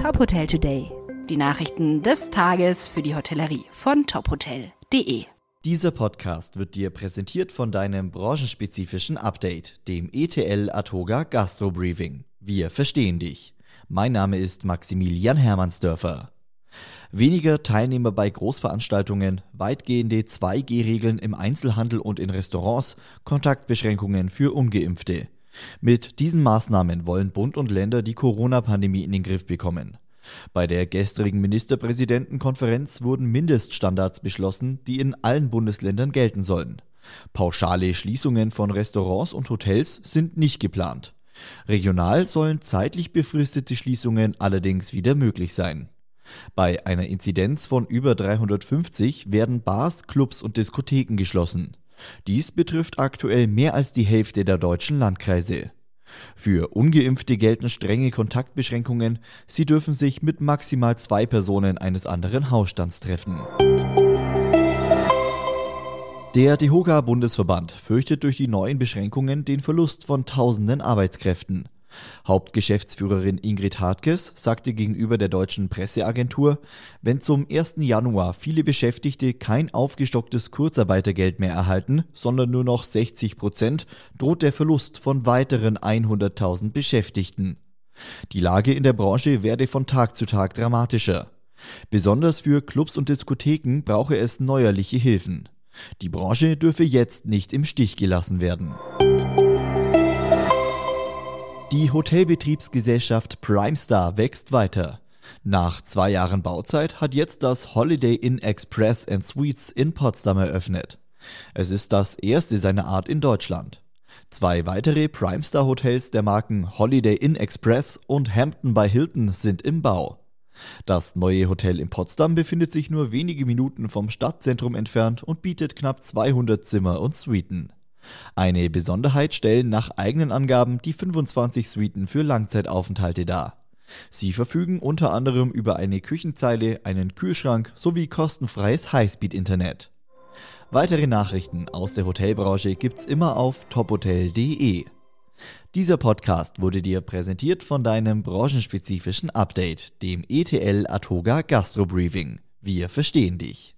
Top Hotel Today. Die Nachrichten des Tages für die Hotellerie von tophotel.de. Dieser Podcast wird dir präsentiert von deinem branchenspezifischen Update, dem ETL Atoga Gastro Briefing. Wir verstehen dich. Mein Name ist Maximilian Hermannsdörfer. Weniger Teilnehmer bei Großveranstaltungen, weitgehende 2G-Regeln im Einzelhandel und in Restaurants, Kontaktbeschränkungen für ungeimpfte. Mit diesen Maßnahmen wollen Bund und Länder die Corona-Pandemie in den Griff bekommen. Bei der gestrigen Ministerpräsidentenkonferenz wurden Mindeststandards beschlossen, die in allen Bundesländern gelten sollen. Pauschale Schließungen von Restaurants und Hotels sind nicht geplant. Regional sollen zeitlich befristete Schließungen allerdings wieder möglich sein. Bei einer Inzidenz von über 350 werden Bars, Clubs und Diskotheken geschlossen. Dies betrifft aktuell mehr als die Hälfte der deutschen Landkreise. Für ungeimpfte gelten strenge Kontaktbeschränkungen. Sie dürfen sich mit maximal zwei Personen eines anderen Hausstands treffen. Der DEHOGA Bundesverband fürchtet durch die neuen Beschränkungen den Verlust von tausenden Arbeitskräften. Hauptgeschäftsführerin Ingrid Hartges sagte gegenüber der deutschen Presseagentur, wenn zum 1. Januar viele Beschäftigte kein aufgestocktes Kurzarbeitergeld mehr erhalten, sondern nur noch 60 Prozent, droht der Verlust von weiteren 100.000 Beschäftigten. Die Lage in der Branche werde von Tag zu Tag dramatischer. Besonders für Clubs und Diskotheken brauche es neuerliche Hilfen. Die Branche dürfe jetzt nicht im Stich gelassen werden. Die Hotelbetriebsgesellschaft Primestar wächst weiter. Nach zwei Jahren Bauzeit hat jetzt das Holiday Inn Express and Suites in Potsdam eröffnet. Es ist das erste seiner Art in Deutschland. Zwei weitere Primestar Hotels der Marken Holiday Inn Express und Hampton by Hilton sind im Bau. Das neue Hotel in Potsdam befindet sich nur wenige Minuten vom Stadtzentrum entfernt und bietet knapp 200 Zimmer und Suiten. Eine Besonderheit stellen nach eigenen Angaben die 25 Suiten für Langzeitaufenthalte dar. Sie verfügen unter anderem über eine Küchenzeile, einen Kühlschrank sowie kostenfreies Highspeed-Internet. Weitere Nachrichten aus der Hotelbranche gibt's immer auf tophotel.de. Dieser Podcast wurde dir präsentiert von deinem branchenspezifischen Update, dem ETL Atoga Gastro Briefing. Wir verstehen dich.